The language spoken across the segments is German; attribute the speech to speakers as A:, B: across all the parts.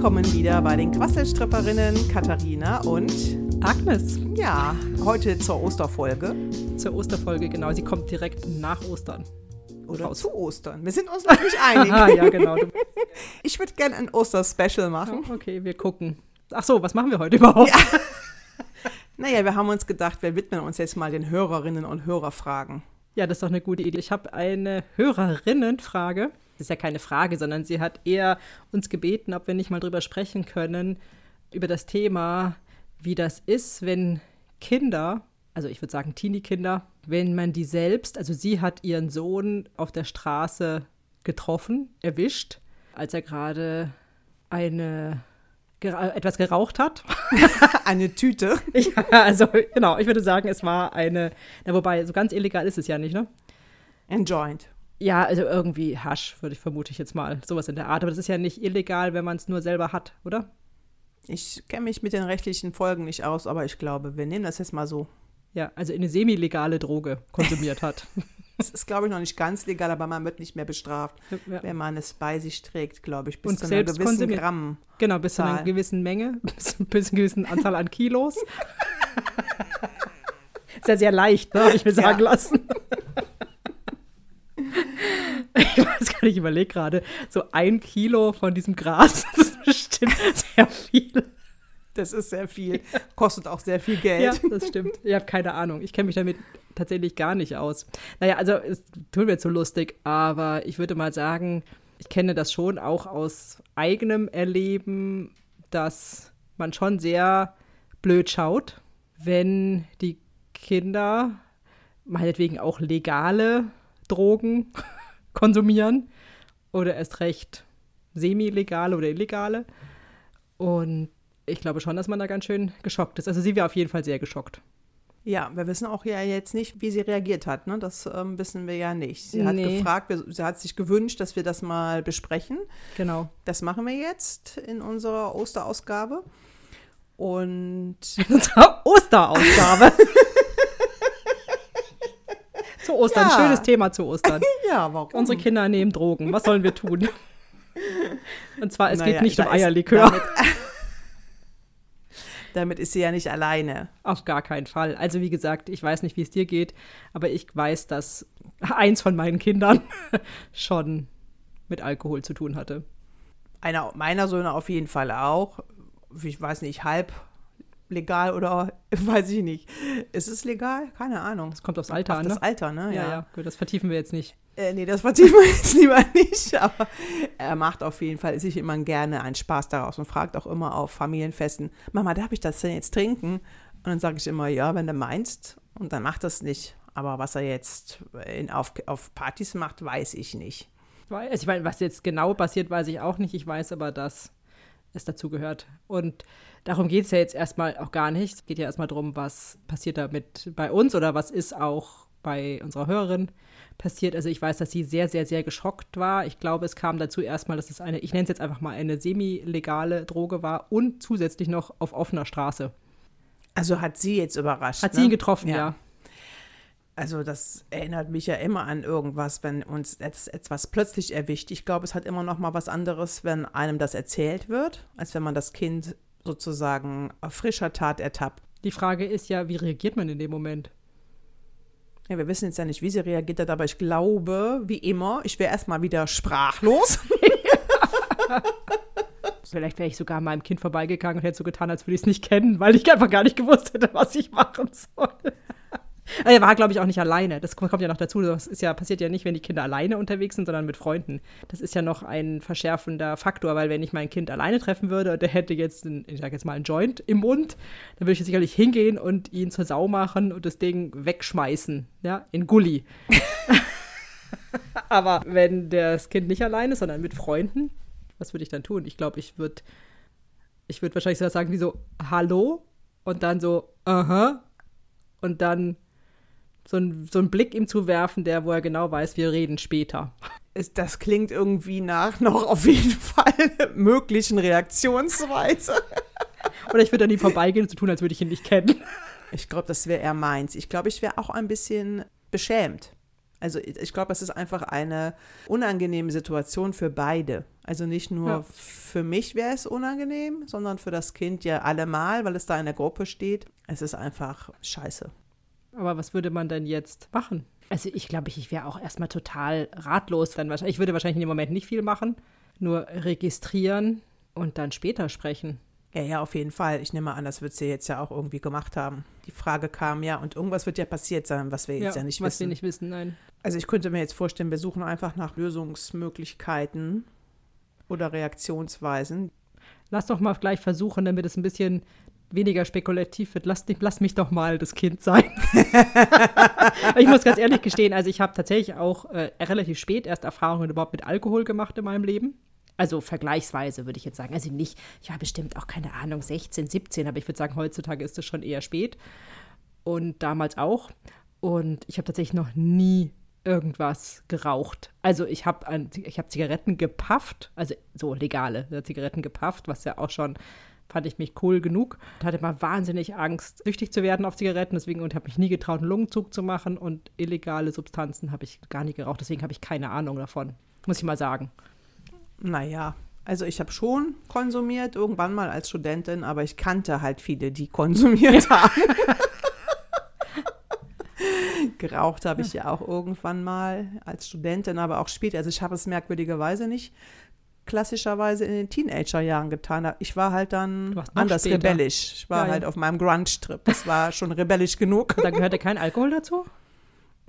A: willkommen wieder bei den Quasselstripperinnen Katharina und
B: Agnes.
A: Ja, heute zur Osterfolge.
B: Zur Osterfolge, genau. Sie kommt direkt nach Ostern.
A: Oder raus. zu Ostern. Wir sind uns noch nicht einig.
B: ah, ja, genau.
A: Ich würde gerne ein Oster-Special machen.
B: Oh, okay, wir gucken. Ach so, was machen wir heute überhaupt? Ja.
A: Naja, wir haben uns gedacht, wir widmen uns jetzt mal den Hörerinnen und Hörerfragen.
B: Ja, das ist doch eine gute Idee. Ich habe eine Hörerinnenfrage. Das ist ja keine Frage, sondern sie hat eher uns gebeten, ob wir nicht mal drüber sprechen können, über das Thema, wie das ist, wenn Kinder, also ich würde sagen Teenie-Kinder, wenn man die selbst, also sie hat ihren Sohn auf der Straße getroffen, erwischt, als er gerade eine etwas geraucht hat.
A: eine Tüte.
B: ja, also genau, ich würde sagen, es war eine, na, wobei so ganz illegal ist es ja nicht, ne?
A: Ein Joint.
B: Ja, also irgendwie Hasch, würde ich vermute ich jetzt mal, sowas in der Art. Aber das ist ja nicht illegal, wenn man es nur selber hat, oder?
A: Ich kenne mich mit den rechtlichen Folgen nicht aus, aber ich glaube, wir nehmen das jetzt mal so.
B: Ja, also eine semi-legale Droge konsumiert hat.
A: Das ist, glaube ich, noch nicht ganz legal, aber man wird nicht mehr bestraft, ja. wenn man es bei sich trägt, glaube ich, bis
B: Und
A: zu einer gewissen
B: konsumiert.
A: Gramm.
B: Genau, bis zu einer gewissen Menge, bis, bis zu einer gewissen Anzahl an Kilos. ist ja sehr leicht, ne? habe ich mir sagen ja. lassen. ich weiß gar nicht, ich überlege gerade, so ein Kilo von diesem Gras, das ist bestimmt sehr viel.
A: Das ist sehr viel. Kostet auch sehr viel Geld.
B: Ja, das stimmt. Ich habe keine Ahnung. Ich kenne mich damit tatsächlich gar nicht aus. Naja, also es tut mir so lustig, aber ich würde mal sagen, ich kenne das schon auch aus eigenem Erleben, dass man schon sehr blöd schaut, wenn die Kinder meinetwegen auch legale Drogen konsumieren oder erst recht semi-legale oder illegale. Und ich glaube schon, dass man da ganz schön geschockt ist. Also sie war auf jeden Fall sehr geschockt.
A: Ja, wir wissen auch ja jetzt nicht, wie sie reagiert hat. Ne? Das ähm, wissen wir ja nicht. Sie hat nee. gefragt, sie hat sich gewünscht, dass wir das mal besprechen.
B: Genau.
A: Das machen wir jetzt in unserer Osterausgabe. Und
B: Osterausgabe. zu Ostern, ja. schönes Thema zu Ostern.
A: ja, warum?
B: Unsere Kinder nehmen Drogen. Was sollen wir tun? Und zwar, es naja, geht nicht um Eierlikör.
A: Damit ist sie ja nicht alleine.
B: Auf gar keinen Fall. Also wie gesagt, ich weiß nicht, wie es dir geht, aber ich weiß, dass eins von meinen Kindern schon mit Alkohol zu tun hatte.
A: Einer meiner Söhne auf jeden Fall auch. Ich weiß nicht, halb legal oder weiß ich nicht. Ist es legal? Keine Ahnung.
B: Das kommt aufs Alter
A: Auf
B: an.
A: Das
B: ne?
A: Alter, ne?
B: Ja, ja, ja. Gut, das vertiefen wir jetzt nicht.
A: Äh, nee, das vertiefen wir jetzt lieber nicht. Aber er macht auf jeden Fall sich immer gerne einen Spaß daraus und fragt auch immer auf Familienfesten: Mama, darf ich das denn jetzt trinken? Und dann sage ich immer: Ja, wenn du meinst. Und dann macht das nicht. Aber was er jetzt in, auf, auf Partys macht, weiß ich nicht.
B: Also ich meine, was jetzt genau passiert, weiß ich auch nicht. Ich weiß aber, dass es dazu gehört. Und darum geht es ja jetzt erstmal auch gar nicht. Es geht ja erstmal darum, was passiert damit bei uns oder was ist auch bei unserer Hörerin passiert. Also ich weiß, dass sie sehr, sehr, sehr geschockt war. Ich glaube, es kam dazu erstmal, dass es eine, ich nenne es jetzt einfach mal eine semi-legale Droge war und zusätzlich noch auf offener Straße.
A: Also hat sie jetzt überrascht.
B: Hat ne? sie ihn getroffen, ja. ja.
A: Also das erinnert mich ja immer an irgendwas, wenn uns etwas plötzlich erwischt. Ich glaube, es hat immer noch mal was anderes, wenn einem das erzählt wird, als wenn man das Kind sozusagen auf frischer Tat ertappt.
B: Die Frage ist ja, wie reagiert man in dem Moment?
A: Ja, wir wissen jetzt ja nicht, wie sie reagiert hat, aber ich glaube, wie immer, ich wäre erstmal wieder sprachlos.
B: Vielleicht wäre ich sogar an meinem Kind vorbeigegangen und hätte so getan, als würde ich es nicht kennen, weil ich einfach gar nicht gewusst hätte, was ich machen soll. Er war, glaube ich, auch nicht alleine. Das kommt ja noch dazu. Das ist ja, passiert ja nicht, wenn die Kinder alleine unterwegs sind, sondern mit Freunden. Das ist ja noch ein verschärfender Faktor, weil wenn ich mein Kind alleine treffen würde und der hätte jetzt, einen, ich sage jetzt mal, einen Joint im Mund, dann würde ich sicherlich hingehen und ihn zur Sau machen und das Ding wegschmeißen, ja, in Gully. Aber wenn das Kind nicht alleine ist, sondern mit Freunden, was würde ich dann tun? Ich glaube, ich würde ich würde wahrscheinlich so sagen wie so, hallo? Und dann so, aha. Und dann so, ein, so einen Blick ihm zu werfen, der, wo er genau weiß, wir reden später.
A: Das klingt irgendwie nach noch auf jeden Fall möglichen Reaktionsweise.
B: Oder ich würde an ihm vorbeigehen und so tun, als würde ich ihn nicht kennen.
A: Ich glaube, das wäre eher meins. Ich glaube, ich wäre auch ein bisschen beschämt. Also ich glaube, es ist einfach eine unangenehme Situation für beide. Also nicht nur ja. für mich wäre es unangenehm, sondern für das Kind ja allemal, weil es da in der Gruppe steht. Es ist einfach scheiße.
B: Aber was würde man denn jetzt machen? Also ich glaube, ich wäre auch erstmal total ratlos. Wenn ich würde wahrscheinlich in dem Moment nicht viel machen, nur registrieren und dann später sprechen.
A: Ja, ja, auf jeden Fall. Ich nehme an, das wird sie jetzt ja auch irgendwie gemacht haben. Die Frage kam ja, und irgendwas wird ja passiert sein, was wir jetzt ja, ja nicht
B: was
A: wissen.
B: Was wir nicht wissen, nein.
A: Also ich könnte mir jetzt vorstellen, wir suchen einfach nach Lösungsmöglichkeiten oder Reaktionsweisen.
B: Lass doch mal gleich versuchen, damit es ein bisschen weniger spekulativ wird. Lass, lass mich doch mal das Kind sein. ich muss ganz ehrlich gestehen, also ich habe tatsächlich auch äh, relativ spät erst Erfahrungen überhaupt mit Alkohol gemacht in meinem Leben. Also vergleichsweise würde ich jetzt sagen. Also nicht, ich war bestimmt auch keine Ahnung, 16, 17, aber ich würde sagen, heutzutage ist es schon eher spät. Und damals auch. Und ich habe tatsächlich noch nie irgendwas geraucht. Also ich habe hab Zigaretten gepafft, also so legale Zigaretten gepafft, was ja auch schon fand ich mich cool genug. Ich hatte immer wahnsinnig Angst, süchtig zu werden auf Zigaretten, deswegen und habe mich nie getraut, einen Lungenzug zu machen und illegale Substanzen habe ich gar nie geraucht, deswegen habe ich keine Ahnung davon, muss ich mal sagen.
A: Naja, also ich habe schon konsumiert, irgendwann mal als Studentin, aber ich kannte halt viele, die konsumiert haben. Geraucht habe ich ja auch irgendwann mal als Studentin, aber auch später. Also ich habe es merkwürdigerweise nicht klassischerweise in den Teenagerjahren getan. Ich war halt dann anders später. rebellisch. Ich war ja, halt ja. auf meinem Grunge-Trip. Das war schon rebellisch genug.
B: Da gehörte kein Alkohol dazu?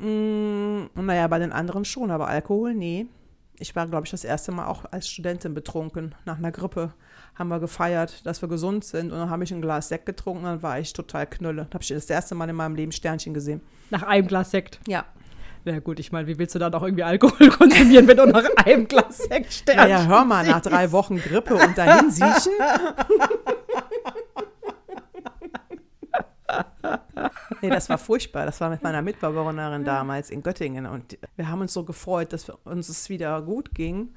A: Mm, naja, bei den anderen schon, aber Alkohol, nee. Ich war, glaube ich, das erste Mal auch als Studentin betrunken. Nach einer Grippe haben wir gefeiert, dass wir gesund sind. Und dann habe ich ein Glas Sekt getrunken, dann war ich total knülle. Da habe ich das erste Mal in meinem Leben Sternchen gesehen.
B: Nach einem Glas Sekt?
A: Ja.
B: Na gut, ich meine, wie willst du dann auch irgendwie Alkohol konsumieren, wenn du nach einem Glas Sekt Sternchen
A: Ja, hör mal, nach drei Wochen Grippe und dahin siechen? nee, das war furchtbar. Das war mit meiner Mitbewohnerin damals in Göttingen. Und wir haben uns so gefreut, dass uns es wieder gut ging.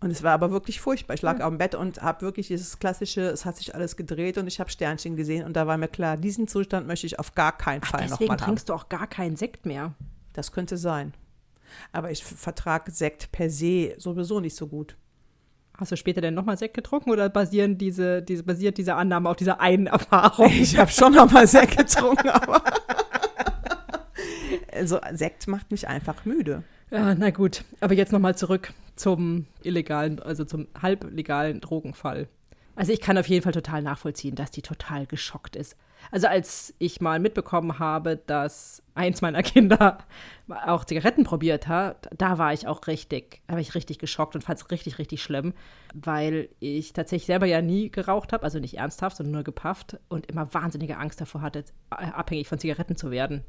A: Und es war aber wirklich furchtbar. Ich lag ja. auf dem Bett und habe wirklich dieses klassische, es hat sich alles gedreht und ich habe Sternchen gesehen. Und da war mir klar, diesen Zustand möchte ich auf gar keinen Fall nochmal haben.
B: Deswegen trinkst du auch gar keinen Sekt mehr.
A: Das könnte sein. Aber ich vertrage Sekt per se sowieso nicht so gut.
B: Hast du später denn nochmal Sekt getrunken oder basieren diese, diese, basiert diese Annahme auf dieser einen Erfahrung?
A: Ich habe schon nochmal Sekt getrunken, aber also Sekt macht mich einfach müde.
B: Ja, na gut. Aber jetzt nochmal zurück zum illegalen, also zum halblegalen Drogenfall. Also ich kann auf jeden Fall total nachvollziehen, dass die total geschockt ist. Also als ich mal mitbekommen habe, dass eins meiner Kinder auch Zigaretten probiert hat, da war ich auch richtig, da war ich richtig geschockt und fand es richtig, richtig schlimm, weil ich tatsächlich selber ja nie geraucht habe, also nicht ernsthaft, sondern nur gepafft und immer wahnsinnige Angst davor hatte, abhängig von Zigaretten zu werden.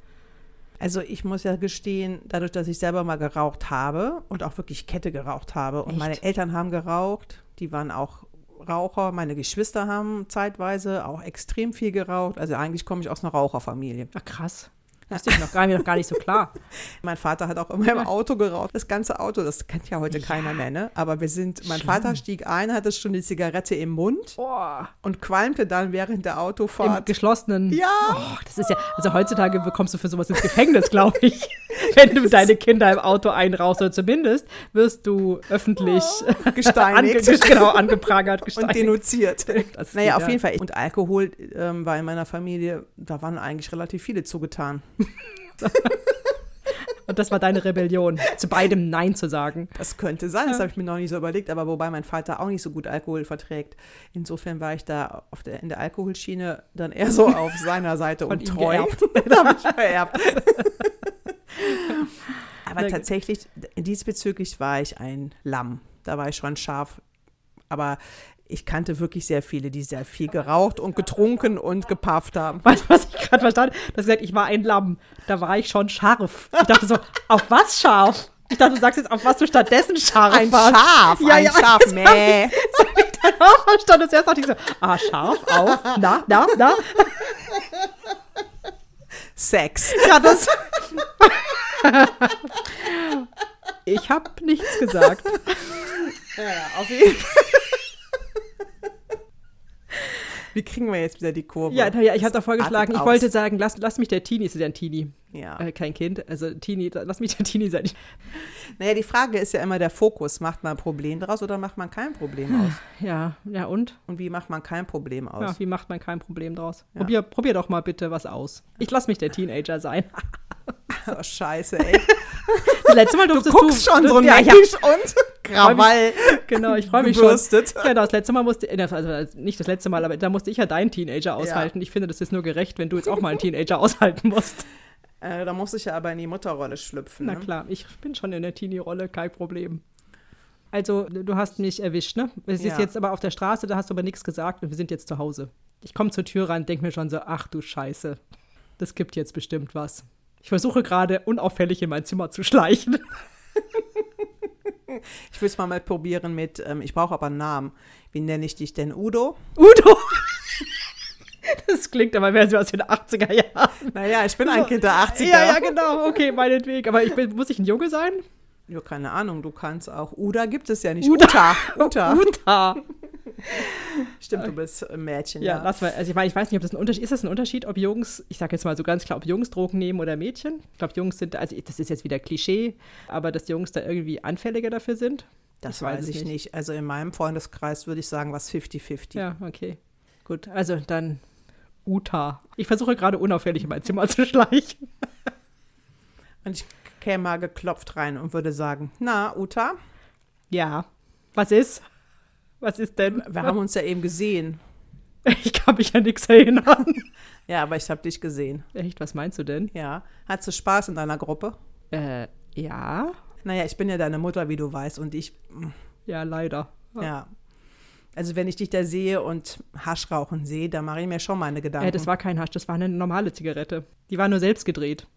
A: Also ich muss ja gestehen, dadurch, dass ich selber mal geraucht habe und auch wirklich Kette geraucht habe und Echt? meine Eltern haben geraucht, die waren auch Raucher. Meine Geschwister haben zeitweise auch extrem viel geraucht. Also eigentlich komme ich aus einer Raucherfamilie.
B: Ach krass. Das ist noch gar, noch gar nicht so klar.
A: mein Vater hat auch immer im Auto geraucht. Das ganze Auto, das kennt ja heute ja. keiner mehr, ne? Aber wir sind, mein Schlimm. Vater stieg ein, hatte schon die Zigarette im Mund oh. und qualmte dann während der Autofahrt.
B: Im geschlossenen.
A: Ja.
B: Oh, das ist ja, also heutzutage bekommst du für sowas ins Gefängnis, glaube ich. wenn du deine Kinder im Auto einrauchst oder zumindest wirst du öffentlich
A: oh, gesteinigt.
B: ange, genau, angeprangert,
A: gesteinigt. Und denunziert. naja, auf jeden Fall. Und Alkohol ähm, war in meiner Familie, da waren eigentlich relativ viele zugetan.
B: Und das war deine Rebellion, zu beidem Nein zu sagen.
A: Das könnte sein, das habe ich mir noch nicht so überlegt, aber wobei mein Vater auch nicht so gut Alkohol verträgt. Insofern war ich da auf der, in der Alkoholschiene dann eher so auf seiner Seite und treu. das habe ich vererbt. aber tatsächlich, diesbezüglich war ich ein Lamm. Da war ich schon scharf. Aber ich kannte wirklich sehr viele, die sehr viel geraucht und getrunken und gepafft haben.
B: Weißt du, was ich gerade verstanden habe? Das gesagt, ich war ein Lamm. Da war ich schon scharf. Ich dachte so, auf was scharf? Ich dachte, du sagst jetzt, auf was du stattdessen scharf
A: ein warst. Schaf, ja, ein ja, Schaf, nee.
B: Das habe ich dann auch verstanden. Zuerst dachte ich so, ah, scharf, auf, na, na, na.
A: Sex.
B: Ja, das. ich habe nichts gesagt.
A: Ja, auf jeden Fall. Wie kriegen wir jetzt wieder die Kurve?
B: Ja, ja ich habe da vorgeschlagen, ich
A: aus.
B: wollte sagen, lass, lass mich der Teenie, ist ja ein Teenie,
A: Ja.
B: äh, kein Kind, also Teenie, lass mich der Teenie sein.
A: Naja, die Frage ist ja immer der Fokus. Macht man ein Problem daraus oder macht man kein Problem aus?
B: ja, ja und?
A: Und wie macht man kein Problem aus?
B: Ja, wie macht man kein Problem draus?
A: Ja.
B: Probier, probier doch mal bitte was aus. Ich lass mich der Teenager sein.
A: Oh, scheiße, ey.
B: Das letzte Mal durftest
A: Du guckst schon so
B: ja, ja,
A: neckisch und Krawall
B: genau, ich freue mich schon.
A: gebürstet.
B: Ja, das letzte Mal musste, äh, also nicht das letzte Mal, aber da musste ich ja deinen Teenager aushalten. Ich finde, das ist nur gerecht, wenn du jetzt auch mal einen Teenager aushalten musst.
A: Äh, da muss ich ja aber in die Mutterrolle schlüpfen.
B: Na
A: Ne?
B: klar, ich bin schon in der Teenie-Rolle, kein Problem. Also, du hast mich erwischt, ne? Es ist
A: Ja.
B: jetzt aber auf der Straße, da hast du aber nichts gesagt und wir sind jetzt zu Hause. Ich komme zur Tür rein, denke mir schon so, ach du Scheiße, das gibt jetzt bestimmt was. Ich versuche gerade unauffällig in mein Zimmer zu schleichen.
A: Ich will es mal mal probieren mit, ähm, ich brauche aber einen Namen. Wie nenne ich dich denn? Udo?
B: Udo! Das klingt aber mehr so aus den 80er Jahren.
A: Naja, ich bin ein Kind der 80er.
B: Ja, ja, genau, okay, meinetwegen. Aber ich bin, muss ich ein Junge sein?
A: Ja, keine Ahnung, du kannst auch. Uda gibt es ja nicht.
B: Uda.
A: Uta. Uta.
B: Uta.
A: Stimmt, du bist ein Mädchen.
B: Ja,
A: Ja,
B: lass mal. Also ich, meine, ich weiß nicht, ob das ein Unterschied ist. Das ein Unterschied, ob Jungs, ich sage jetzt mal so ganz klar, ob Jungs Drogen nehmen oder Mädchen? Ich glaube, Jungs sind, also das ist jetzt wieder Klischee, aber dass Jungs da irgendwie anfälliger dafür sind.
A: das
B: ich weiß
A: weiß ich
B: nicht.
A: nicht. Also in meinem Freundeskreis würde ich sagen, was 50-50.
B: Ja, okay. Gut, also dann Uta. Ich versuche gerade unauffällig in mein Zimmer zu schleichen.
A: Und ich käme mal geklopft rein und würde sagen, na, Uta,
B: Ja. Was ist? Was ist denn?
A: wir haben uns ja eben gesehen.
B: Ich kann mich an nichts erinnern.
A: Ja, aber ich habe dich gesehen.
B: Echt, was meinst du denn?
A: Ja. Hattest du Spaß in deiner Gruppe?
B: Äh, ja.
A: Naja, ich bin ja deine Mutter, wie du weißt. Und ich,
B: Ja, leider.
A: ja. Also wenn ich dich da sehe und Hasch rauchen sehe, dann mache ich mir schon meine Gedanken.
B: Äh, das war kein Hasch, das war eine normale Zigarette. Die war nur selbst gedreht.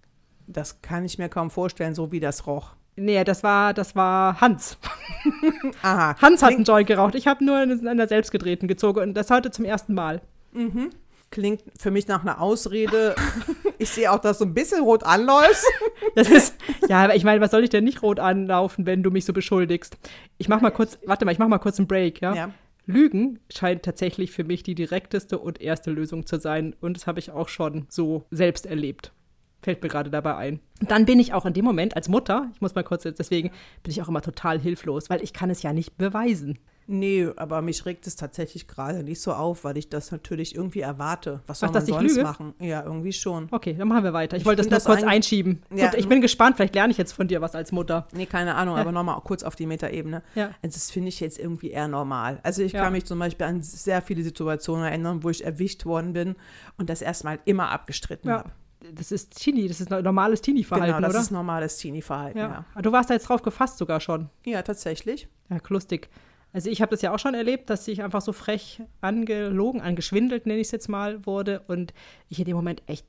A: Das kann ich mir kaum vorstellen, so wie das roch.
B: Nee, das war, das war Hans.
A: Aha.
B: Hans hat einen Joint geraucht. Ich habe nur in einer selbstgedrehten gezogen und das heute zum ersten Mal.
A: klingt für mich nach einer Ausrede. ich sehe auch, dass du ein bisschen rot anläufst.
B: Das ist, ja, aber ich meine, was soll ich denn nicht rot anlaufen, wenn du mich so beschuldigst? Ich mach mal kurz, warte mal, ich mach mal kurz einen Break, ja?
A: Ja.
B: Lügen scheint tatsächlich für mich die direkteste und erste Lösung zu sein. Und das habe ich auch schon so selbst erlebt. Fällt mir gerade dabei ein. Und dann bin ich auch in dem Moment als Mutter, ich muss mal kurz jetzt, deswegen bin ich auch immer total hilflos, weil ich kann es ja nicht beweisen.
A: Nee, aber mich regt es tatsächlich gerade nicht so auf, weil ich das natürlich irgendwie erwarte. Was soll
B: Ach,
A: man sonst
B: lüge?
A: machen? Ja, irgendwie schon.
B: Okay, dann machen wir weiter. Ich,
A: Ich
B: wollte das nur
A: das
B: kurz
A: eigentlich-
B: einschieben.
A: Ja.
B: Gut, ich bin gespannt, vielleicht lerne ich jetzt von dir was als Mutter.
A: Nee, keine Ahnung, aber nochmal kurz auf die Metaebene.
B: Ja.
A: Also das finde ich jetzt irgendwie eher normal. Also ich
B: Ja.
A: kann mich zum Beispiel an sehr viele Situationen erinnern, wo ich erwischt worden bin und das erstmal immer abgestritten
B: Ja.
A: habe.
B: Das ist Teenie, das ist normales Teenie-Verhalten,
A: Genau, das
B: oder?
A: ist normales Teenie-Verhalten, ja.
B: ja. Aber Du warst da jetzt drauf gefasst sogar schon.
A: Ja, tatsächlich.
B: Ja, lustig. Also ich habe das ja auch schon erlebt, dass ich einfach so frech angelogen, angeschwindelt, nenne ich es jetzt mal, wurde und ich in dem Moment echt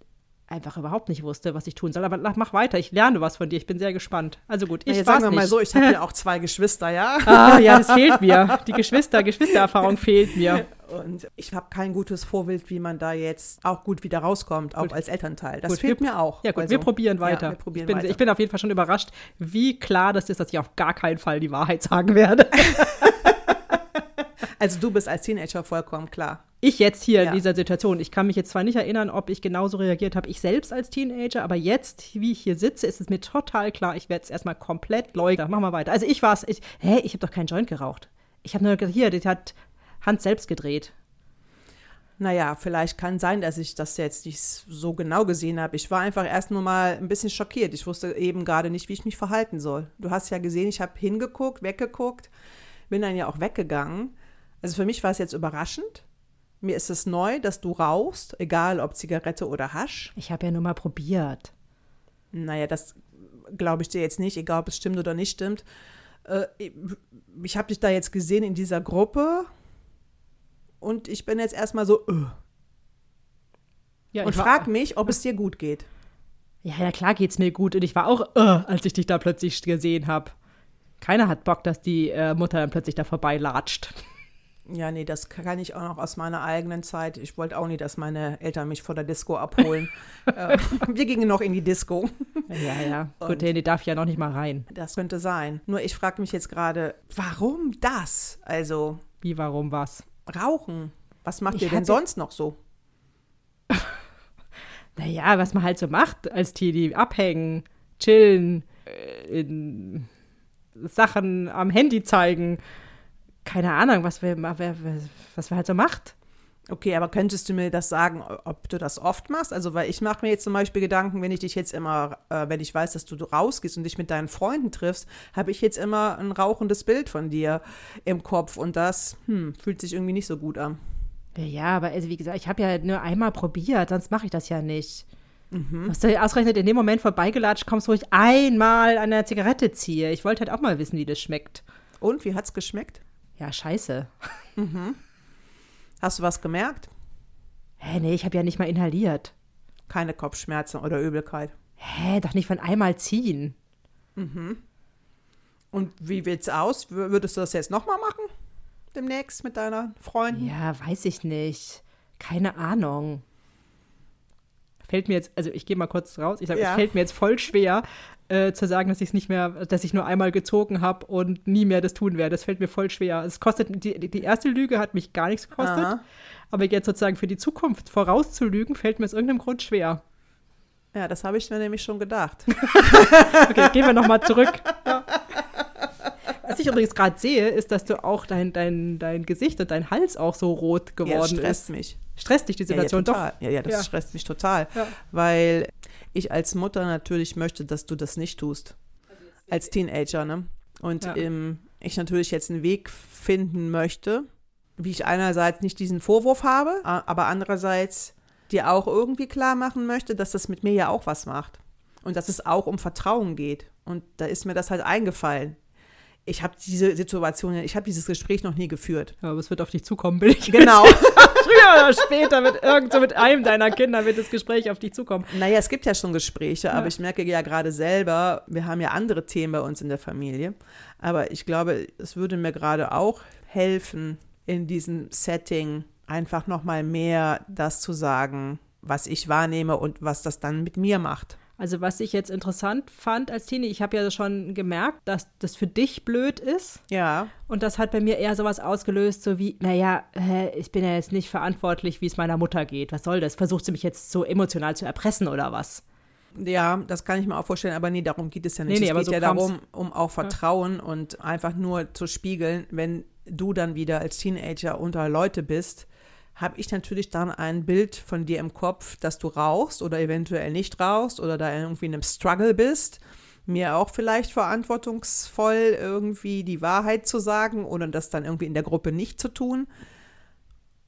B: einfach überhaupt nicht wusste, was ich tun soll. Aber mach weiter, ich lerne was von dir, ich bin sehr gespannt. Also gut, ich
A: jetzt
B: war's
A: sagen wir mal
B: nicht.
A: so, ich habe ja auch zwei Geschwister, ja.
B: Ah, ja, das fehlt mir. Die Geschwister, Geschwistererfahrung fehlt mir.
A: Und ich habe kein gutes Vorbild, wie man da jetzt auch gut wieder rauskommt, auch
B: Gut.
A: als Elternteil. Das
B: Gut,
A: fehlt
B: wir-
A: mir auch.
B: Ja gut,
A: Also,
B: wir probieren weiter.
A: Ja, wir probieren
B: ich, bin,
A: weiter.
B: ich bin auf jeden Fall schon überrascht, wie klar das ist, dass ich auf gar keinen Fall die Wahrheit sagen werde.
A: also du bist als Teenager vollkommen klar.
B: Ich jetzt hier
A: Ja.
B: in dieser Situation, ich kann mich jetzt zwar nicht erinnern, ob ich genauso reagiert habe, ich selbst als Teenager, aber jetzt, wie ich hier sitze, ist es mir total klar, ich werde es erstmal komplett leugnen. Machen wir weiter. Also ich war es, ich, hä, ich habe doch keinen Joint geraucht. Ich habe nur gesagt, hier, das hat Hans selbst gedreht.
A: Naja, vielleicht kann sein, dass ich das jetzt nicht so genau gesehen habe. Ich war einfach erst nur mal ein bisschen schockiert. Ich wusste eben gerade nicht, wie ich mich verhalten soll. Du hast ja gesehen, ich habe hingeguckt, weggeguckt, bin dann ja auch weggegangen. Also für mich war es jetzt überraschend. Mir ist es neu, dass du rauchst, egal ob Zigarette oder Hasch.
B: Ich habe ja nur mal probiert.
A: Naja, das glaube ich dir jetzt nicht, egal ob es stimmt oder nicht stimmt. Äh, ich habe dich da jetzt gesehen in dieser Gruppe und ich bin jetzt erstmal so äh,
B: Ja,
A: und frag mich, ob es dir gut geht.
B: Ja, ja, klar geht's mir gut. Und ich war auch, äh, als ich dich da plötzlich gesehen habe. Keiner hat Bock, dass die äh, Mutter dann plötzlich da vorbeilatscht.
A: Ja, nee, das kann ich auch noch aus meiner eigenen Zeit. Ich wollte auch nie, dass meine Eltern mich vor der Disco abholen. äh, wir gingen noch in die Disco.
B: Ja, ja.
A: Und-
B: Gut, die darf ja noch nicht mal rein.
A: Das könnte sein. Nur ich frage mich jetzt gerade, warum das? Also
B: Wie, warum, was?
A: Rauchen. Was macht
B: Ich
A: ihr denn sonst noch so?
B: Naja, was man halt so macht als Teenie. Abhängen, chillen, äh, in Sachen am Handy zeigen. Keine Ahnung, was wir, was wir halt so macht.
A: Okay, aber könntest du mir das sagen, ob du das oft machst? Also, weil ich mache mir jetzt zum Beispiel Gedanken, wenn ich dich jetzt immer, äh, wenn ich weiß, dass du rausgehst und dich mit deinen Freunden triffst, habe ich jetzt immer ein rauchendes Bild von dir im Kopf und das hm, fühlt sich irgendwie nicht so gut an.
B: Ja, aber also wie gesagt, ich habe ja nur einmal probiert, sonst mache ich das ja nicht. Was du ausgerechnet in dem Moment vorbeigelatscht kommst, wo ich einmal an der Zigarette ziehe. Ich wollte halt auch mal wissen, wie das schmeckt.
A: Und wie hat's geschmeckt?
B: Ja, scheiße.
A: Hast du was gemerkt?
B: Hä, nee, ich habe ja nicht mal inhaliert.
A: Keine Kopfschmerzen oder Übelkeit.
B: Hä, doch nicht von einmal ziehen.
A: Und wie wird's aus? Würdest du das jetzt nochmal machen? Demnächst mit deiner Freundin?
B: Ja, weiß ich nicht. Keine Ahnung. Fällt mir jetzt, also ich gehe mal kurz raus, ich sage,
A: Ja.
B: es fällt mir jetzt voll schwer äh, zu sagen, dass ich es nicht mehr, dass ich nur einmal gezogen habe und nie mehr das tun werde. Das fällt mir voll schwer. Es kostet, die, die erste Lüge hat mich gar nichts gekostet,
A: Aha.
B: aber jetzt sozusagen für die Zukunft vorauszulügen, fällt mir aus irgendeinem Grund schwer.
A: Ja, das habe ich mir nämlich schon gedacht.
B: Okay, gehen wir nochmal zurück. Ja. Was ich übrigens gerade sehe, ist, dass du auch dein, dein, dein Gesicht und dein Hals auch so rot
A: Ja,
B: geworden
A: stresst
B: ist.
A: mich.
B: Stresst dich die
A: Ja, ja,
B: Situation
A: total. Ja, ja, das
B: Ja.
A: stresst mich total.
B: Ja.
A: Weil ich als Mutter natürlich möchte, dass du das nicht tust. Als Teenager, ne? Und
B: Ja.
A: ähm, ich natürlich jetzt einen Weg finden möchte, wie ich einerseits nicht diesen Vorwurf habe, aber andererseits dir auch irgendwie klar machen möchte, dass das mit mir ja auch was macht. Und dass es auch um Vertrauen geht. Und da ist mir das halt eingefallen. Ich habe diese Situation, ich habe dieses Gespräch noch nie geführt.
B: Ja, aber es wird auf dich zukommen, bin ich.
A: Genau.
B: Früher oder später wird irgend so mit einem deiner Kinder wird das Gespräch auf dich zukommen.
A: Naja, es gibt ja schon Gespräche, aber
B: Ja.
A: ich merke ja gerade selber, wir haben ja andere Themen bei uns in der Familie. Aber ich glaube, es würde mir gerade auch helfen, in diesem Setting einfach nochmal mehr das zu sagen, was ich wahrnehme und was das dann mit mir macht.
B: Also was ich jetzt interessant fand als Teenie, ich habe ja schon gemerkt, dass das für dich blöd ist.
A: Ja,
B: Und das hat bei mir eher sowas ausgelöst, so wie, naja, ich bin ja jetzt nicht verantwortlich, wie es meiner Mutter geht. Was soll das? Versucht sie mich jetzt so emotional zu erpressen oder was?
A: ja, das kann ich mir auch vorstellen, aber nee, darum geht es ja nicht.
B: Nee, nee,
A: es geht
B: so
A: ja darum, um auch Vertrauen und einfach nur zu spiegeln, wenn du dann wieder als Teenager unter Leute bist, habe ich natürlich dann ein Bild von dir im Kopf, dass du rauchst oder eventuell nicht rauchst oder da irgendwie in einem Struggle bist, mir auch vielleicht verantwortungsvoll irgendwie die Wahrheit zu sagen oder das dann irgendwie in der Gruppe nicht zu tun.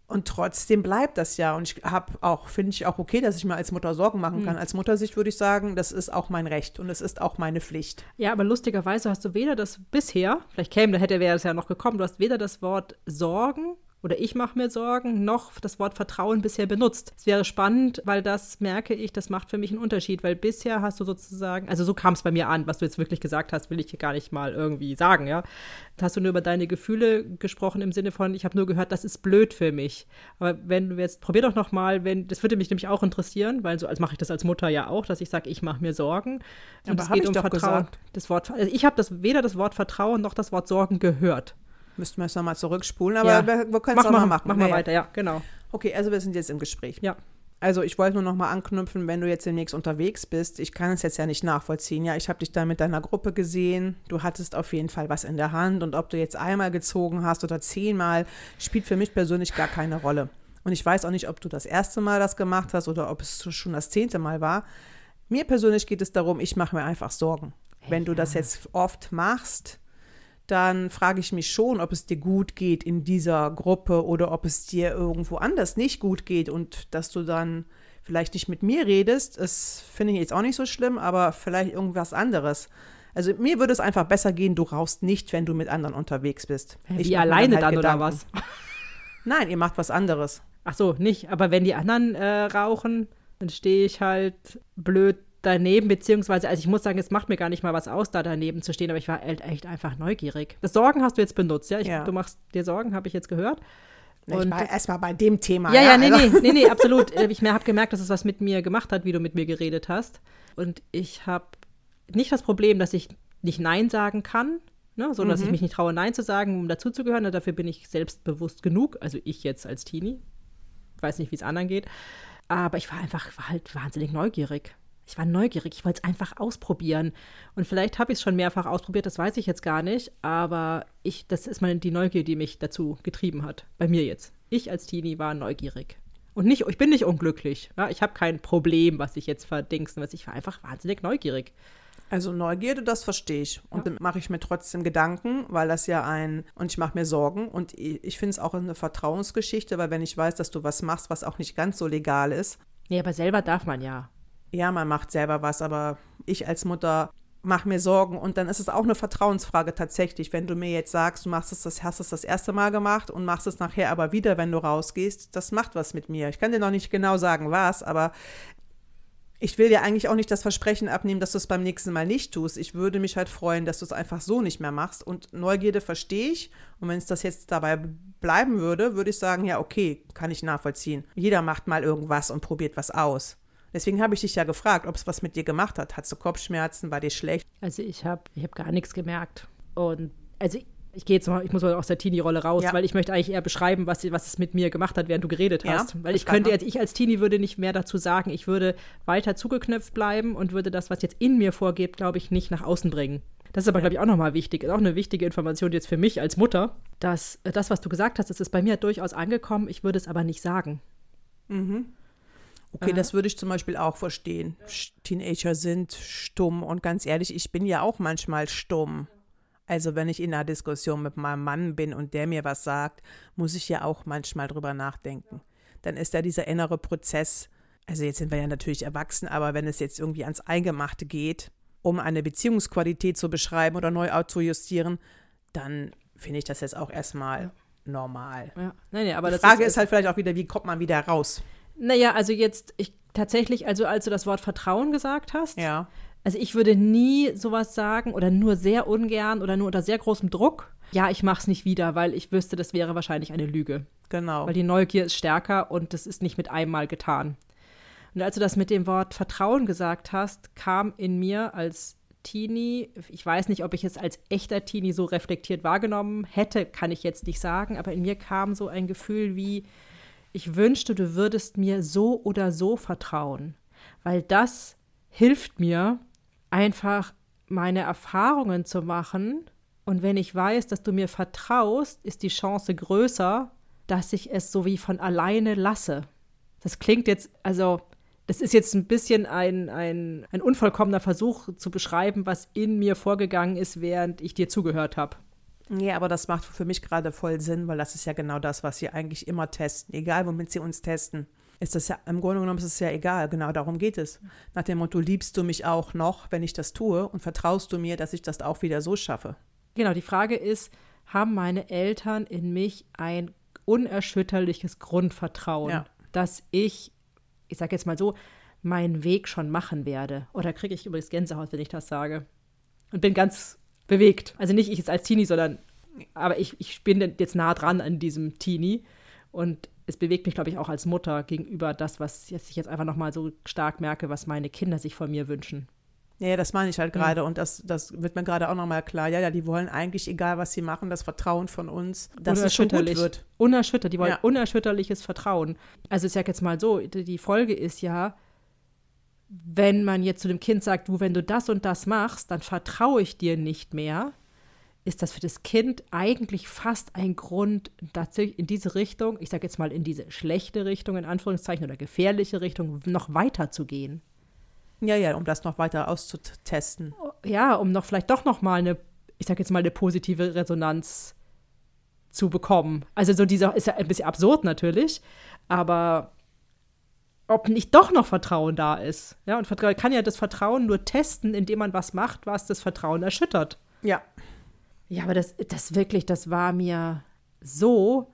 A: Und trotzdem bleibt das ja. Und ich habe auch, finde ich auch okay, dass ich mir als Mutter Sorgen machen kann. Als Muttersicht würde ich sagen, das ist auch mein Recht und es ist auch meine Pflicht.
B: Ja, aber lustigerweise hast du weder das bisher, vielleicht käme, da hätte wäre es ja noch gekommen, du hast weder das Wort Sorgen oder ich mache mir Sorgen, noch das Wort Vertrauen bisher benutzt. Es wäre spannend, weil das merke ich, das macht für mich einen Unterschied, weil bisher hast du sozusagen, also so kam es bei mir an, was du jetzt wirklich gesagt hast, will ich hier gar nicht mal irgendwie sagen, ja. Da hast du nur über deine Gefühle gesprochen im Sinne von, ich habe nur gehört, das ist blöd für mich. Aber wenn du jetzt, probier doch noch mal, wenn, das würde mich nämlich auch interessieren, weil so als mache ich das als Mutter ja auch, dass ich sage, ich mache mir Sorgen. Und
A: Aber
B: es geht
A: ich
B: um
A: doch
B: Vertrauen.
A: gesagt.
B: Das Wort, also ich habe das weder das Wort Vertrauen noch das Wort Sorgen gehört.
A: Müssten wir es nochmal zurückspulen, aber
B: Ja.
A: wir, wir können es auch
B: mal,
A: mal machen.
B: mach mal
A: Naja.
B: weiter, ja, genau.
A: Okay, also wir sind jetzt im Gespräch.
B: Ja.
A: Also ich wollte nur noch mal anknüpfen, wenn du jetzt demnächst unterwegs bist. Ich kann es jetzt ja nicht nachvollziehen. Ja, ich habe dich da mit deiner Gruppe gesehen. Du hattest auf jeden Fall was in der Hand und ob du jetzt einmal gezogen hast oder zehnmal, spielt für mich persönlich gar keine Rolle. Und ich weiß auch nicht, ob du das erste Mal das gemacht hast oder ob es schon das zehnte Mal war. Mir persönlich geht es darum, ich mache mir einfach Sorgen. Wenn du das jetzt oft machst, dann frage ich mich schon, ob es dir gut geht in dieser Gruppe oder ob es dir irgendwo anders nicht gut geht und dass du dann vielleicht nicht mit mir redest. Das finde ich jetzt auch nicht so schlimm, aber vielleicht irgendwas anderes. Also mir würde es einfach besser gehen, du rauchst nicht, wenn du mit anderen unterwegs bist.
B: Wie
A: Ich
B: alleine
A: halt
B: dann oder was?
A: Nein, ihr macht was anderes.
B: Ach so, nicht. Aber wenn die anderen äh, rauchen, dann stehe ich halt blöd daneben, beziehungsweise, also ich muss sagen, es macht mir gar nicht mal was aus, da daneben zu stehen, aber ich war halt echt einfach neugierig. Das Sorgen hast du jetzt benutzt, ja? Ich,
A: Ja.
B: Du machst dir Sorgen, habe ich jetzt gehört.
A: Ich
B: Und-
A: war erstmal bei dem Thema.
B: Ja, ja, nee,
A: also-
B: nee, nee, nee, absolut. Äh, Ich habe gemerkt, dass es was mit mir gemacht hat, wie du mit mir geredet hast. Und ich habe nicht das Problem, dass ich nicht Nein sagen kann, ne? so dass ich mich nicht traue, Nein zu sagen, um dazuzugehören. Dafür bin ich selbstbewusst genug. Also ich jetzt als Teenie. Weiß nicht, wie es anderen geht. Aber ich war einfach war halt wahnsinnig neugierig. Ich war neugierig, ich wollte es einfach ausprobieren. Und vielleicht habe ich es schon mehrfach ausprobiert, das weiß ich jetzt gar nicht. Aber ich, das ist mal die Neugier, die mich dazu getrieben hat. Bei mir jetzt. Ich als Teenie war neugierig. Und nicht, ich bin nicht unglücklich. Ja? Ich habe kein Problem, was ich jetzt verdingsten, was ich war einfach wahnsinnig neugierig.
A: Also Neugierde, das verstehe ich. Und dann mache ich mir trotzdem Gedanken, weil das ja ein, und ich mache mir Sorgen. Und ich, ich finde es auch eine Vertrauensgeschichte, weil wenn ich weiß, dass du was machst, was auch nicht ganz so legal ist.
B: Nee, aber selber darf man ja.
A: Ja, man macht selber was, aber ich als Mutter mache mir Sorgen. Und dann ist es auch eine Vertrauensfrage tatsächlich. Wenn du mir jetzt sagst, du machst es das, hast es das erste Mal gemacht und machst es nachher aber wieder, wenn du rausgehst, das macht was mit mir. Ich kann dir noch nicht genau sagen, was, aber ich will dir eigentlich auch nicht das Versprechen abnehmen, dass du es beim nächsten Mal nicht tust. Ich würde mich halt freuen, dass du es einfach so nicht mehr machst. Und Neugierde verstehe ich. Und wenn es das jetzt dabei bleiben würde, würde ich sagen, ja, okay, kann ich nachvollziehen. Jeder macht mal irgendwas und probiert was aus. Deswegen habe ich dich ja gefragt, ob es was mit dir gemacht hat. Hattest du Kopfschmerzen? War dir schlecht?
B: Also ich habe ich hab gar nichts gemerkt. Und also ich gehe jetzt mal, ich muss mal aus der Teenie-Rolle raus, ja. weil ich möchte eigentlich eher beschreiben, was, was es mit mir gemacht hat, während du geredet hast. Ja, weil ich könnte jetzt, ich als Teenie würde nicht mehr dazu sagen, ich würde weiter zugeknöpft bleiben und würde das, was jetzt in mir vorgeht, glaube ich, nicht nach außen bringen. Das ist aber, glaube ich, auch nochmal wichtig, ist auch eine wichtige Information jetzt für mich als Mutter, dass äh, das, was du gesagt hast, das ist bei mir durchaus angekommen, ich würde es aber nicht sagen.
A: Mhm. Okay, Aha. das würde ich zum Beispiel auch verstehen. Teenager sind stumm und ganz ehrlich, ich bin ja auch manchmal stumm. Also wenn ich in einer Diskussion mit meinem Mann bin und der mir was sagt, muss ich ja auch manchmal drüber nachdenken. Dann ist da dieser innere Prozess, also jetzt sind wir ja natürlich erwachsen, aber wenn es jetzt irgendwie ans Eingemachte geht, um eine Beziehungsqualität zu beschreiben oder neu zu justieren, dann finde ich das jetzt auch erstmal normal. Ja.
B: Nee, nee, aber
A: Die Frage ist, ist halt vielleicht auch wieder, wie kommt man wieder raus?
B: Naja, also jetzt, ich tatsächlich, also als du das Wort Vertrauen gesagt hast,
A: ja.
B: Also ich würde nie sowas sagen oder nur sehr ungern oder nur unter sehr großem Druck. Ja, ich mache es nicht wieder, weil ich wüsste, das wäre wahrscheinlich eine Lüge.
A: Genau.
B: Weil die Neugier ist stärker und das ist nicht mit einmal getan. Und als du das mit dem Wort Vertrauen gesagt hast, kam in mir als Teenie, ich weiß nicht, ob ich es als echter Teenie so reflektiert wahrgenommen hätte, kann ich jetzt nicht sagen, aber in mir kam so ein Gefühl wie, ich wünschte, du würdest mir so oder so vertrauen, weil das hilft mir, einfach meine Erfahrungen zu machen. Und wenn ich weiß, dass du mir vertraust, ist die Chance größer, dass ich es so wie von alleine lasse. Das klingt jetzt, also, das ist jetzt ein bisschen ein, ein, ein unvollkommener Versuch zu beschreiben, was in mir vorgegangen ist, während ich dir zugehört habe.
A: Ja, aber das macht für mich gerade voll Sinn, weil das ist ja genau das, was sie eigentlich immer testen, egal womit sie uns testen ist das ja, im Grunde genommen ist es ja egal, genau darum geht es. Nach dem Motto, liebst du mich auch noch, wenn ich das tue und vertraust du mir, dass ich das auch wieder so schaffe?
B: Genau, die Frage ist, haben meine Eltern in mich ein unerschütterliches Grundvertrauen, ja. dass ich, ich sage jetzt mal so, meinen Weg schon machen werde? Oder kriege ich übrigens Gänsehaut, wenn ich das sage? Und bin ganz bewegt. Also nicht ich jetzt als Teenie, sondern, aber ich, ich bin jetzt nah dran an diesem Teenie und es bewegt mich, glaube ich, auch als Mutter gegenüber das, was ich jetzt einfach nochmal so stark merke, was meine Kinder sich von mir wünschen.
A: Ja, das meine ich halt gerade. Mhm. Und das, das wird mir gerade auch nochmal klar. Ja, ja, die wollen eigentlich, egal was sie machen, das Vertrauen von uns, dass es schon gut wird.
B: Unerschüttert, die wollen ja. unerschütterliches Vertrauen. Also ich sage jetzt mal so, die Folge ist ja, wenn man jetzt zu dem Kind sagt, du, wenn du das und das machst, dann vertraue ich dir nicht mehr, ist das für das Kind eigentlich fast ein Grund, tatsächlich in diese Richtung, ich sage jetzt mal in diese schlechte Richtung, in Anführungszeichen, oder gefährliche Richtung, noch weiter zu gehen.
A: Ja, ja, um das noch weiter auszutesten.
B: Ja, um noch vielleicht doch noch mal eine, ich sage jetzt mal, eine positive Resonanz zu bekommen. Also so dieser ist ja ein bisschen absurd natürlich, aber ob nicht doch noch Vertrauen da ist. Ja, und Vertrauen kann ja das Vertrauen nur testen, indem man was macht, was das Vertrauen erschüttert.
A: Ja.
B: Ja, aber das, das wirklich, das war mir so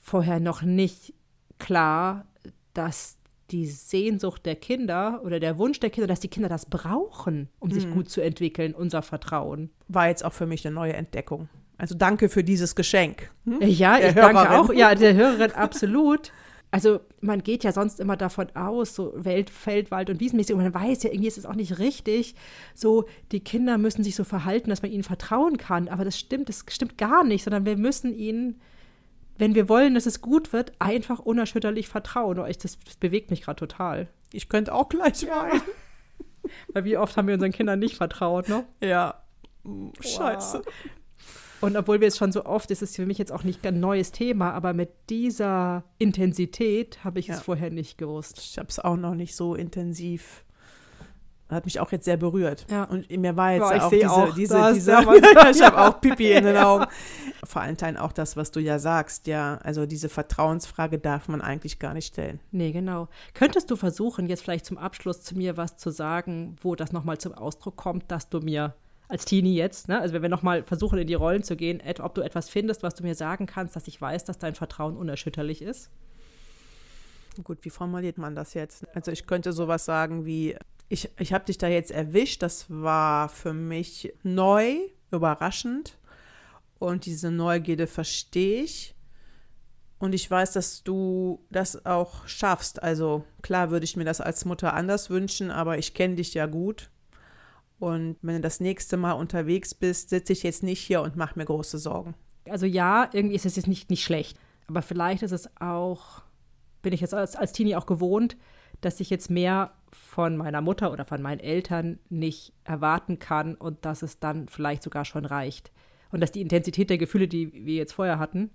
B: vorher noch nicht klar, dass die Sehnsucht der Kinder oder der Wunsch der Kinder, dass die Kinder das brauchen, um mhm. sich gut zu entwickeln, unser Vertrauen.
A: War jetzt auch für mich eine neue Entdeckung. Also danke für dieses Geschenk.
B: Hm? Ja, der ich Hörerin. danke auch. Ja, der Hörerin absolut. Also man geht ja sonst immer davon aus, so Welt, Feldwald und Wiesenmäßig, und man weiß ja, irgendwie ist es auch nicht richtig, so die Kinder müssen sich so verhalten, dass man ihnen vertrauen kann, aber das stimmt, das stimmt gar nicht, sondern wir müssen ihnen, wenn wir wollen, dass es gut wird, einfach unerschütterlich vertrauen. Oh, das, das bewegt mich gerade total.
A: Ich könnte auch gleich weinen.
B: Weil wie oft haben wir unseren Kindern nicht vertraut, ne?
A: Ja. Scheiße.
B: Wow. Und obwohl wir es schon so oft, ist es für mich jetzt auch nicht ein neues Thema, aber mit dieser Intensität habe ich ja. es vorher nicht gewusst.
A: Ich habe es auch noch nicht so intensiv. Hat mich auch jetzt sehr berührt.
B: Ja.
A: Und mir war jetzt
B: ja,
A: auch diese,
B: auch
A: diese, diese ich habe auch Pipi in den Augen. Vor allen Teilen auch das, was du ja sagst, ja. Also diese Vertrauensfrage darf man eigentlich gar nicht stellen.
B: Nee, genau. Könntest du versuchen, jetzt vielleicht zum Abschluss zu mir was zu sagen, wo das nochmal zum Ausdruck kommt, dass du mir als Teenie jetzt, ne? also wenn wir nochmal versuchen, in die Rollen zu gehen, ob du etwas findest, was du mir sagen kannst, dass ich weiß, dass dein Vertrauen unerschütterlich ist?
A: Gut, wie formuliert man das jetzt? Also ich könnte sowas sagen wie, ich, ich habe dich da jetzt erwischt, das war für mich neu, überraschend und diese Neugierde verstehe ich. Und ich weiß, dass du das auch schaffst. Also klar würde ich mir das als Mutter anders wünschen, aber ich kenne dich ja gut und wenn du das nächste Mal unterwegs bist, sitze ich jetzt nicht hier und mache mir große Sorgen.
B: Also ja, irgendwie ist es jetzt nicht, nicht schlecht. Aber vielleicht ist es auch, bin ich jetzt als, als Teenie auch gewohnt, dass ich jetzt mehr von meiner Mutter oder von meinen Eltern nicht erwarten kann und dass es dann vielleicht sogar schon reicht. Und dass die Intensität der Gefühle, die wir jetzt vorher hatten,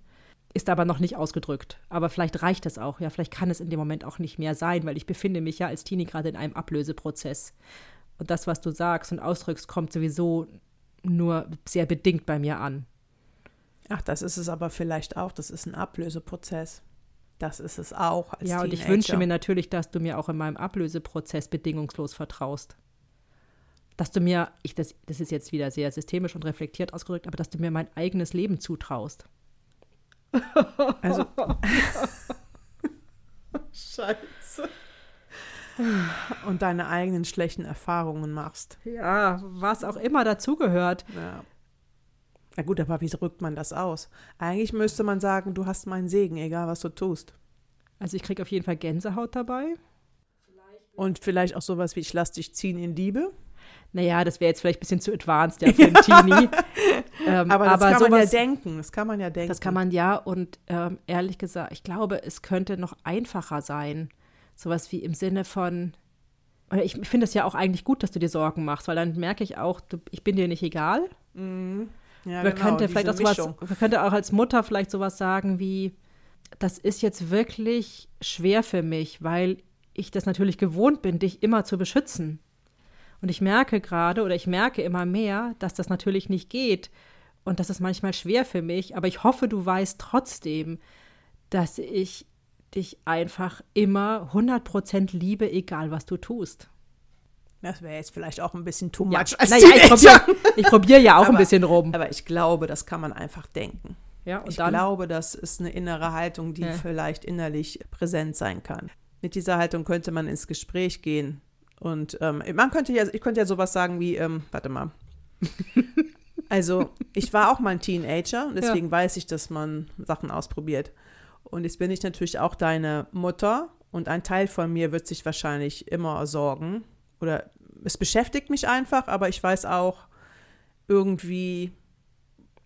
B: ist aber noch nicht ausgedrückt. Aber vielleicht reicht es auch. Ja, vielleicht kann es in dem Moment auch nicht mehr sein, weil ich befinde mich ja als Teenie gerade in einem Ablöseprozess. Und das, was du sagst und ausdrückst, kommt sowieso nur sehr bedingt bei mir an.
A: Ach, das ist es aber vielleicht auch. Das ist ein Ablöseprozess. Das ist es auch.
B: ja, und ich wünsche mir natürlich, dass du mir auch in meinem Ablöseprozess bedingungslos vertraust. Dass du mir, ich, das, das ist jetzt wieder sehr systemisch und reflektiert ausgedrückt, aber dass du mir mein eigenes Leben zutraust.
A: Also. Scheiße und deine eigenen schlechten Erfahrungen machst.
B: Ja, was auch immer dazugehört.
A: Ja. Na gut, aber wie drückt man das aus? Eigentlich müsste man sagen, du hast meinen Segen, egal was du tust.
B: Also ich kriege auf jeden Fall Gänsehaut dabei.
A: Und vielleicht auch sowas wie ich lass dich ziehen in Liebe.
B: Naja, das wäre jetzt vielleicht ein bisschen zu advanced, ja, für einen Teenie.
A: ähm, aber das aber kann sowas, man ja denken. Das kann man ja denken.
B: Das kann man ja. Und ähm, ehrlich gesagt, ich glaube, es könnte noch einfacher sein. Sowas wie im Sinne von, ich finde es ja auch eigentlich gut, dass du dir Sorgen machst, weil dann merke ich auch, du, ich bin dir nicht egal.
A: Mhm. Ja,
B: man
A: genau,
B: könnte vielleicht auch sowas, man könnte auch als Mutter vielleicht sowas sagen wie, das ist jetzt wirklich schwer für mich, weil ich das natürlich gewohnt bin, dich immer zu beschützen. Und ich merke gerade oder ich merke immer mehr, dass das natürlich nicht geht. Und das ist manchmal schwer für mich, aber ich hoffe, du weißt trotzdem, dass ich dich einfach immer 100% liebe, egal was du tust.
A: Das wäre jetzt vielleicht auch ein bisschen too
B: much.
A: Ja.
B: Als naja, ich probiere probier ja auch aber, ein bisschen rum.
A: Aber ich glaube, das kann man einfach denken.
B: Ja, und
A: ich
B: dann,
A: glaube, das ist eine innere Haltung, die ja. vielleicht innerlich präsent sein kann. Mit dieser Haltung könnte man ins Gespräch gehen. Und ähm, man könnte ja, ich könnte ja sowas sagen wie, ähm, warte mal. also, ich war auch mal ein Teenager und deswegen ja. weiß ich, dass man Sachen ausprobiert. Und jetzt bin ich natürlich auch deine Mutter und ein Teil von mir wird sich wahrscheinlich immer sorgen. Oder es beschäftigt mich einfach, aber ich weiß auch, irgendwie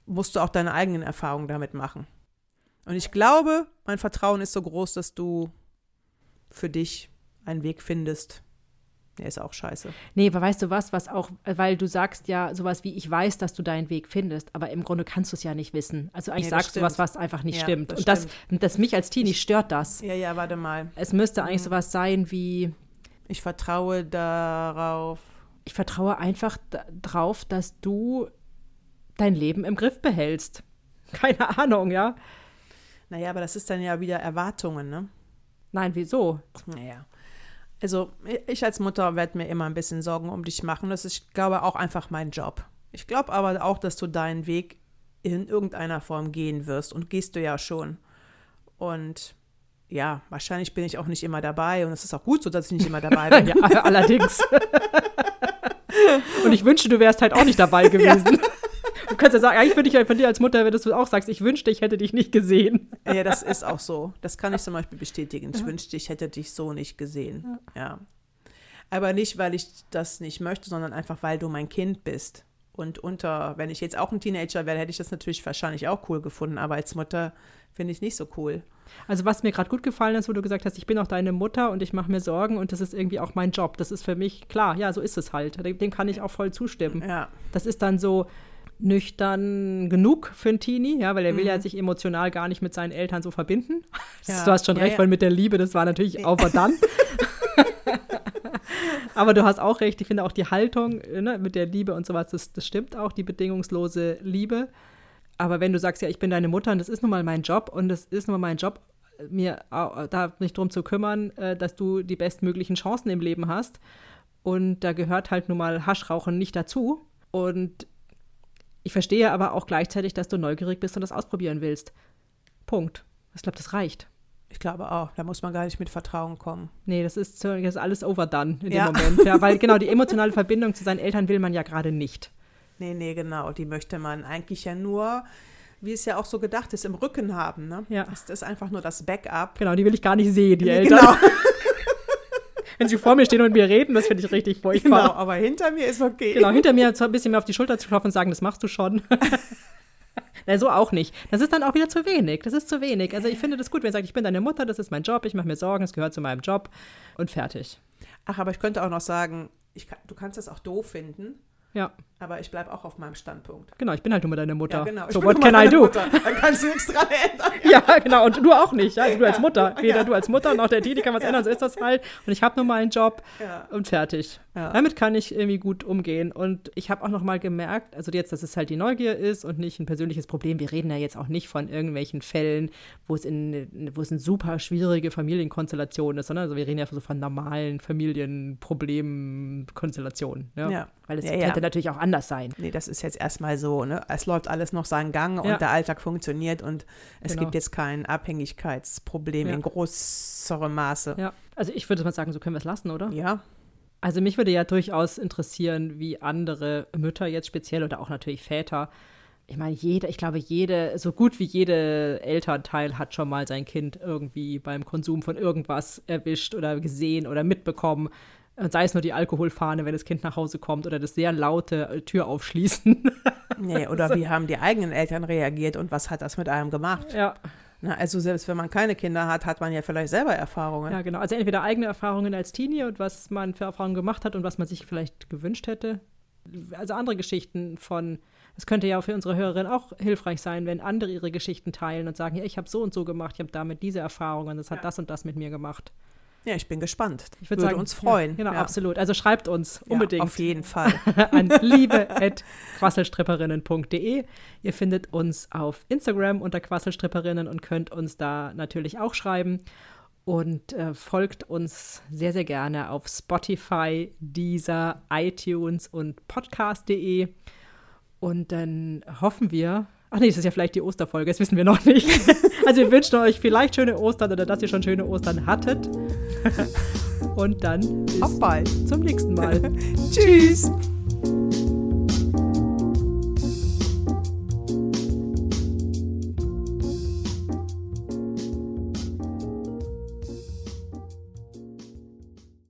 A: musst du auch deine eigenen Erfahrungen damit machen. Und ich glaube, mein Vertrauen ist so groß, dass du für dich einen Weg findest, der ist auch scheiße.
B: Nee, aber weißt du was, was auch, weil du sagst ja sowas wie, ich weiß, dass du deinen Weg findest, aber im Grunde kannst du es ja nicht wissen. Also eigentlich nee, sagst du was, was einfach nicht ja, stimmt. Das und das, das mich als Teenie stört das.
A: Ja, ja, warte mal.
B: Es müsste eigentlich mhm. sowas sein wie.
A: Ich vertraue darauf.
B: Ich vertraue einfach darauf, dass du dein Leben im Griff behältst. Keine Ahnung, ja.
A: Naja, aber das ist dann ja wieder Erwartungen, ne?
B: Nein, wieso?
A: Naja. Also ich als Mutter werde mir immer ein bisschen Sorgen um dich machen. Das ist, ich glaube, auch einfach mein Job. Ich glaube aber auch, dass du deinen Weg in irgendeiner Form gehen wirst und gehst du ja schon. Und ja, wahrscheinlich bin ich auch nicht immer dabei und es ist auch gut so, dass ich nicht immer dabei bin.
B: ja, allerdings. und ich wünsche, du wärst halt auch nicht dabei gewesen. Ja. Kannst ja sagen, eigentlich würde ich von dir als Mutter, wenn du auch sagst, ich wünschte, ich hätte dich nicht gesehen.
A: Ja, das ist auch so. Das kann ich zum Beispiel bestätigen. Ich ja. wünschte, ich hätte dich so nicht gesehen. Ja. ja. Aber nicht, weil ich das nicht möchte, sondern einfach, weil du mein Kind bist. Und unter, wenn ich jetzt auch ein Teenager wäre, hätte ich das natürlich wahrscheinlich auch cool gefunden. Aber als Mutter finde ich es nicht so cool.
B: Also was mir gerade gut gefallen ist, wo du gesagt hast, ich bin auch deine Mutter und ich mache mir Sorgen und das ist irgendwie auch mein Job. Das ist für mich klar, ja, so ist es halt. Dem kann ich auch voll zustimmen.
A: Ja.
B: Das ist dann so nüchtern genug für einen Teenie, ja, weil er will mhm. ja sich emotional gar nicht mit seinen Eltern so verbinden. Ja. Du hast schon ja, recht, ja. weil mit der Liebe, das war natürlich auch dann. Aber du hast auch recht, ich finde auch die Haltung ne, mit der Liebe und sowas, das, das stimmt auch, die bedingungslose Liebe. Aber wenn du sagst, ja, ich bin deine Mutter und das ist nun mal mein Job und es ist nun mal mein Job, mir da mich drum zu kümmern, äh, dass du die bestmöglichen Chancen im Leben hast. Und da gehört halt nun mal Haschrauchen nicht dazu. Und ich verstehe aber auch gleichzeitig, dass du neugierig bist und das ausprobieren willst. Punkt. Ich glaube, das reicht.
A: Ich glaube auch, da muss man gar nicht mit Vertrauen kommen.
B: Nee, das ist, das ist alles overdone in ja. dem Moment. Ja, weil genau die emotionale Verbindung zu seinen Eltern will man ja gerade nicht.
A: Nee, nee, genau. Die möchte man eigentlich ja nur, wie es ja auch so gedacht ist, im Rücken haben. Ne?
B: Ja.
A: Das ist einfach nur das Backup.
B: Genau, die will ich gar nicht sehen, die nee, Eltern. Genau. Wenn sie vor mir stehen und mir reden, das finde ich richtig furchtbar.
A: Genau, aber hinter mir ist okay.
B: Genau, hinter mir ein bisschen mehr auf die Schulter zu klopfen und sagen, das machst du schon. Na, so auch nicht. Das ist dann auch wieder zu wenig. Das ist zu wenig. Also ich finde das gut, wenn er sagt, ich bin deine Mutter, das ist mein Job, ich mache mir Sorgen, es gehört zu meinem Job und fertig.
A: Ach, aber ich könnte auch noch sagen, kann, du kannst das auch doof finden.
B: Ja.
A: Aber ich bleibe auch auf meinem Standpunkt.
B: Genau, ich bin halt nur deine Mutter.
A: Ja, genau.
B: So, what can I do?
A: Mutter. Dann kannst du nichts dran ändern.
B: Ja. ja, genau. Und du auch nicht. Also du als Mutter. Weder ja. du als Mutter noch der Didi kann was ändern, so ist das halt. Und ich habe nur mal einen Job und fertig. Damit kann ich irgendwie gut umgehen. Und ich habe auch noch mal gemerkt, also jetzt, dass es halt die Neugier ist und nicht ein persönliches Problem. Wir reden ja jetzt auch nicht von irgendwelchen Fällen, wo es in, wo es eine super schwierige Familienkonstellation ist, sondern also wir reden ja so von normalen Familienproblemkonstellationen. Ja. Weil es könnte natürlich auch anders sein.
A: Nee, das ist jetzt erstmal so, ne? Es läuft alles noch seinen Gang und der Alltag funktioniert und es genau. gibt jetzt kein Abhängigkeitsproblem in größerem Maße.
B: Ja, also ich würde mal sagen, so können wir es lassen, oder?
A: Ja,
B: also mich würde ja durchaus interessieren, wie andere Mütter jetzt speziell oder auch natürlich Väter. Ich meine, jeder, ich glaube, jede, so gut wie jede Elternteil hat schon mal sein Kind irgendwie beim Konsum von irgendwas erwischt oder gesehen oder mitbekommen. Und sei es nur die Alkoholfahne, wenn das Kind nach Hause kommt oder das sehr laute äh, Tür aufschließen.
A: Nee, oder wie haben die eigenen Eltern reagiert und was hat das mit einem gemacht?
B: Ja.
A: Na, also selbst wenn man keine Kinder hat, hat man ja vielleicht selber Erfahrungen.
B: Ja, genau. Also entweder eigene Erfahrungen als Teenie und was man für Erfahrungen gemacht hat und was man sich vielleicht gewünscht hätte. Also andere Geschichten von, es könnte ja für unsere Hörerinnen auch hilfreich sein, wenn andere ihre Geschichten teilen und sagen, ja, ich habe so und so gemacht, ich habe damit diese Erfahrungen, das hat ja. das und das mit mir gemacht.
A: Ja, ich bin gespannt. Ich würde sagen, uns freuen.
B: Ja, genau, ja. absolut. Also schreibt uns unbedingt.
A: auf jeden Fall.
B: an liebe.quasselstripperinnen.de. Ihr findet uns auf Instagram unter Quasselstripperinnen und könnt uns da natürlich auch schreiben. Und äh, folgt uns sehr, sehr gerne auf Spotify, Deezer, iTunes und podcast.de. Und dann hoffen wir, Ach nee, das ist ja vielleicht die Osterfolge, das wissen wir noch nicht. Also wir wünschen euch vielleicht schöne Ostern oder dass ihr schon schöne Ostern hattet. Und dann
A: bis Auf bald.
B: zum nächsten Mal.
A: Tschüss.